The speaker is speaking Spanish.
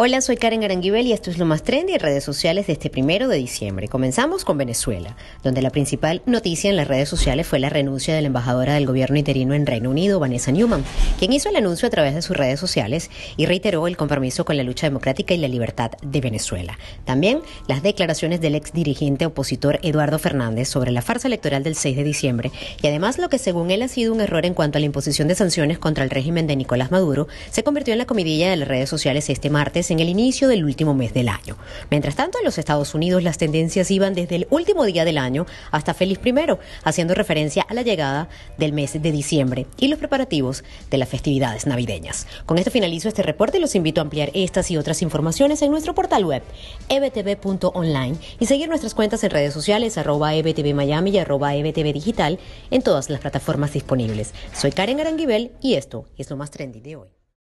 Hola, soy Karen Aranguibel y esto es lo más trendy en redes sociales de este primero de diciembre. Comenzamos con Venezuela, donde la principal noticia en las redes sociales fue la renuncia de la embajadora del gobierno interino en Reino Unido, Vanessa Newman, quien hizo el anuncio a través de sus redes sociales y reiteró el compromiso con la lucha democrática y la libertad de Venezuela. También las declaraciones del ex dirigente opositor Eduardo Fernández sobre la farsa electoral del 6 de diciembre y además lo que según él ha sido un error en cuanto a la imposición de sanciones contra el régimen de Nicolás Maduro, se convirtió en la comidilla de las redes sociales este martes en el inicio del último mes del año. Mientras tanto, en los Estados Unidos las tendencias iban desde el último día del año hasta Feliz Primero, haciendo referencia a la llegada del mes de diciembre y los preparativos de las festividades navideñas. Con esto finalizo este reporte y los invito a ampliar estas y otras informaciones en nuestro portal web ebtv.online y seguir nuestras cuentas en redes sociales arroba ebtv Miami y arroba ebtv digital en todas las plataformas disponibles. Soy Karen Aranguibel y esto es lo más trendy de hoy.